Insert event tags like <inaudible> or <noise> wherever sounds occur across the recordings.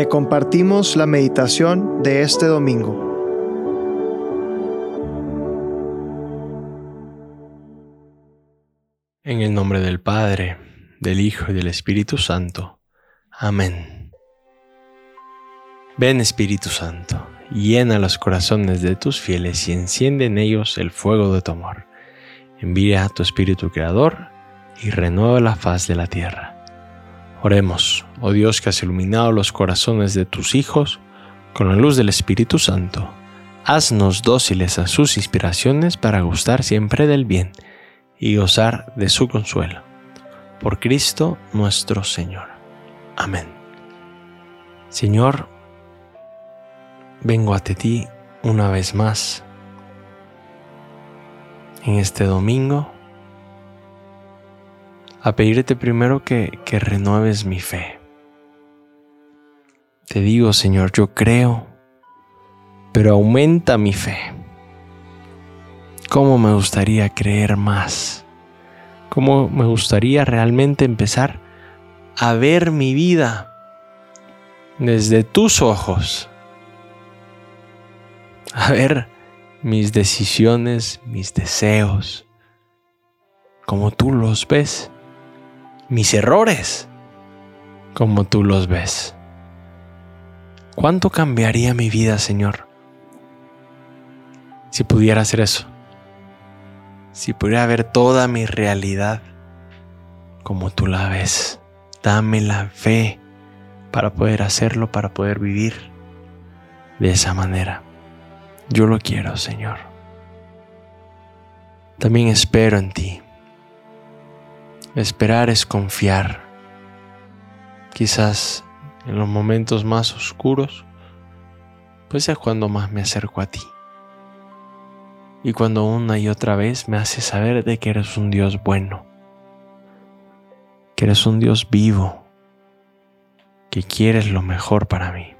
Te compartimos la meditación de este domingo. En el nombre del Padre, del Hijo y del Espíritu Santo. Amén. Ven Espíritu Santo, llena los corazones de tus fieles y enciende en ellos el fuego de tu amor. Envía a tu Espíritu Creador y renueva la faz de la tierra. Oremos, oh Dios que has iluminado los corazones de tus hijos con la luz del Espíritu Santo. Haznos dóciles a sus inspiraciones para gustar siempre del bien y gozar de su consuelo. Por Cristo nuestro Señor. Amén. Señor, vengo ante ti una vez más en este domingo a pedirte primero que, renueves mi fe. Te digo, Señor, yo creo, pero aumenta mi fe. ¿Cómo me gustaría creer más? ¿Cómo me gustaría realmente empezar a ver mi vida desde tus ojos? A ver mis decisiones, mis deseos, como tú los ves. Mis errores, como tú los ves. ¿Cuánto cambiaría mi vida, Señor, si pudiera hacer eso? si pudiera ver toda mi realidad como tú la ves. Dame la fe para poder hacerlo, para poder vivir de esa manera. Yo lo quiero, Señor. También espero en ti. Esperar es confiar. Quizás en los momentos más oscuros, pues es cuando más me acerco a ti y cuando una y otra vez me hace saber de que eres un Dios bueno, que eres un Dios vivo, que quieres lo mejor para mí.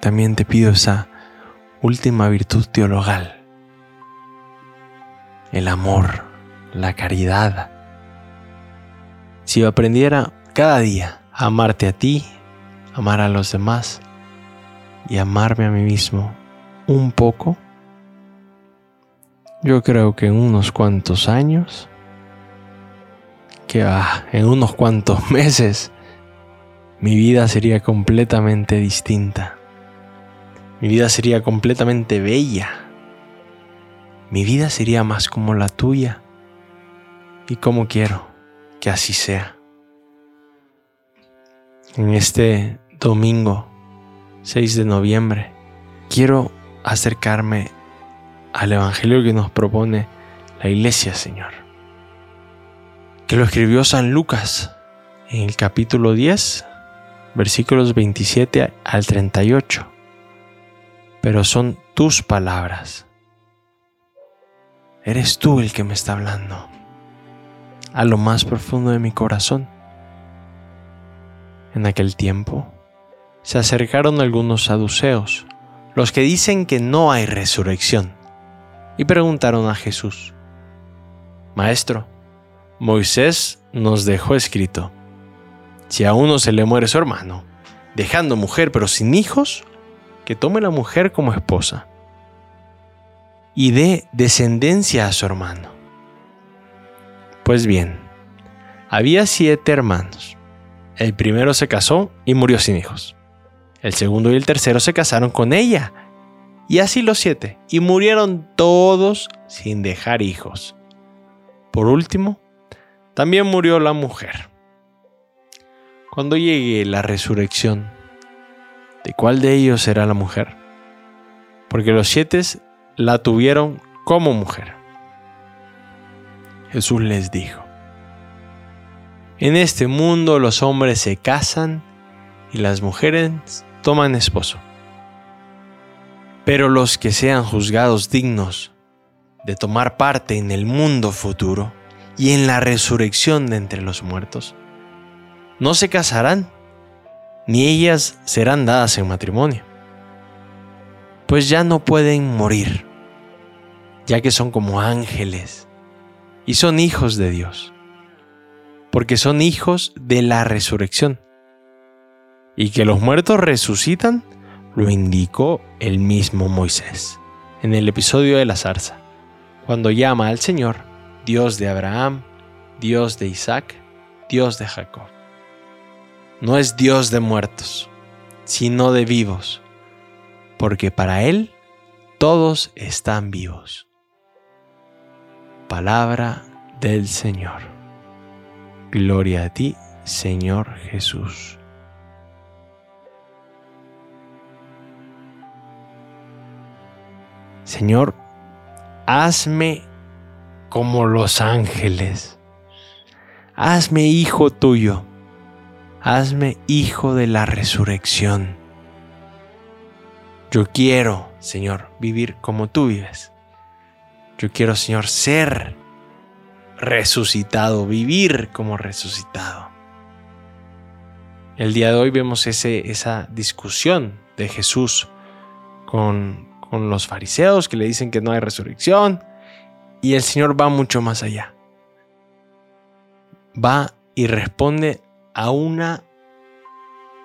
También te pido esa última virtud teologal, el amor, la caridad. Si yo aprendiera cada día a amarte a ti, amar a los demás, y amarme a mí mismo un poco, yo creo que en unos cuantos años, que va, en unos cuantos <laughs> meses, mi vida sería completamente distinta. Mi vida sería completamente bella. Mi vida sería más como la tuya. Y como quiero que así sea. En este domingo 6 de noviembre, quiero acercarme al Evangelio que nos propone la Iglesia, Señor. Que lo escribió San Lucas en el capítulo 10, versículos 27 al 38. Pero son tus palabras. Eres tú el que me está hablando a lo más profundo de mi corazón. En aquel tiempo, se acercaron algunos saduceos, los que dicen que no hay resurrección, y preguntaron a Jesús, Maestro, Moisés nos dejó escrito, si a uno se le muere su hermano, dejando mujer pero sin hijos, que tome la mujer como esposa y dé descendencia a su hermano. Pues bien, había siete hermanos. El primero se casó y murió sin hijos. El segundo y el tercero se casaron con ella. Y así los siete. Y murieron todos sin dejar hijos. Por último, también murió la mujer. Cuando llegue la resurrección, ¿de cuál de ellos será la mujer? Porque los siete la tuvieron como mujer. Jesús les dijo, en este mundo los hombres se casan y las mujeres toman esposo. Pero los que sean juzgados dignos de tomar parte en el mundo futuro y en la resurrección de entre los muertos, no se casarán, ni ellas serán dadas en matrimonio, pues ya no pueden morir, ya que son como ángeles y son hijos de Dios. porque son hijos de la resurrección. Y que los muertos resucitan, lo indicó el mismo Moisés en el episodio de la zarza, cuando llama al Señor Dios de Abraham, Dios de Isaac, Dios de Jacob. No es Dios de muertos, sino de vivos, porque para Él todos están vivos. Palabra del Señor. Gloria a ti, Señor Jesús. Señor, hazme como los ángeles. Hazme hijo tuyo. Hazme hijo de la resurrección. Yo quiero, Señor, vivir como tú vives. Yo quiero, Señor, ser resucitado, vivir como resucitado. El día de hoy vemos ese, esa discusión de Jesús con, con los fariseos que le dicen que no hay resurrección. Y el Señor va mucho más allá. Va y responde a una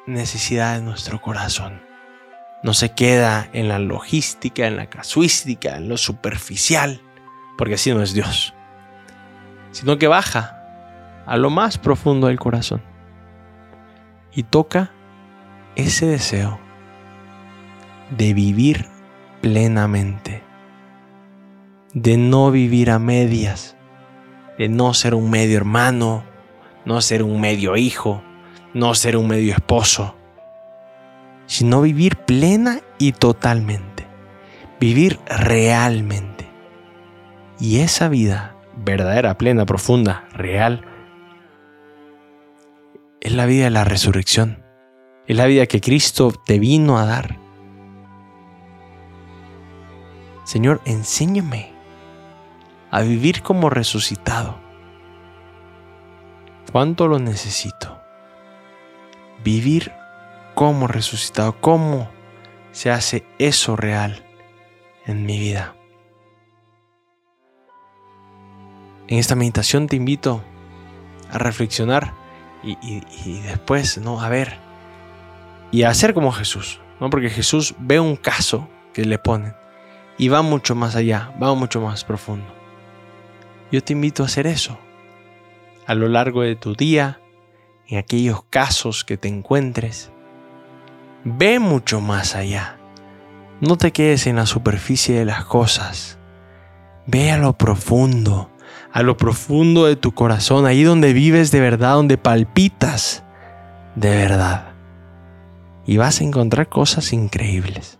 necesidad de nuestro corazón. No se queda en la logística, en la casuística, en lo superficial, porque así no es Dios, sino que baja a lo más profundo del corazón y toca ese deseo de vivir plenamente, de no vivir a medias, de no ser un medio hermano, no ser un medio hijo, no ser un medio esposo, sino vivir plena y totalmente, vivir realmente. Y esa vida verdadera, plena, profunda, real, es la vida de la resurrección, es la vida que Cristo te vino a dar Señor, enséñame a vivir como resucitado. ¿Cuánto lo necesito? Vivir como resucitado. ¿Cómo se hace eso real en mi vida? En esta meditación te invito a reflexionar y, después, ¿no? A ver y a hacer como Jesús, ¿no? Porque Jesús ve un caso que le ponen y va mucho más allá, va mucho más profundo. Yo te invito a hacer eso. A lo largo de tu día, en aquellos casos que te encuentres, ve mucho más allá. No te quedes en la superficie de las cosas. Ve a lo profundo, a lo profundo de tu corazón, ahí donde vives de verdad, donde palpitas de verdad. Y vas a encontrar cosas increíbles.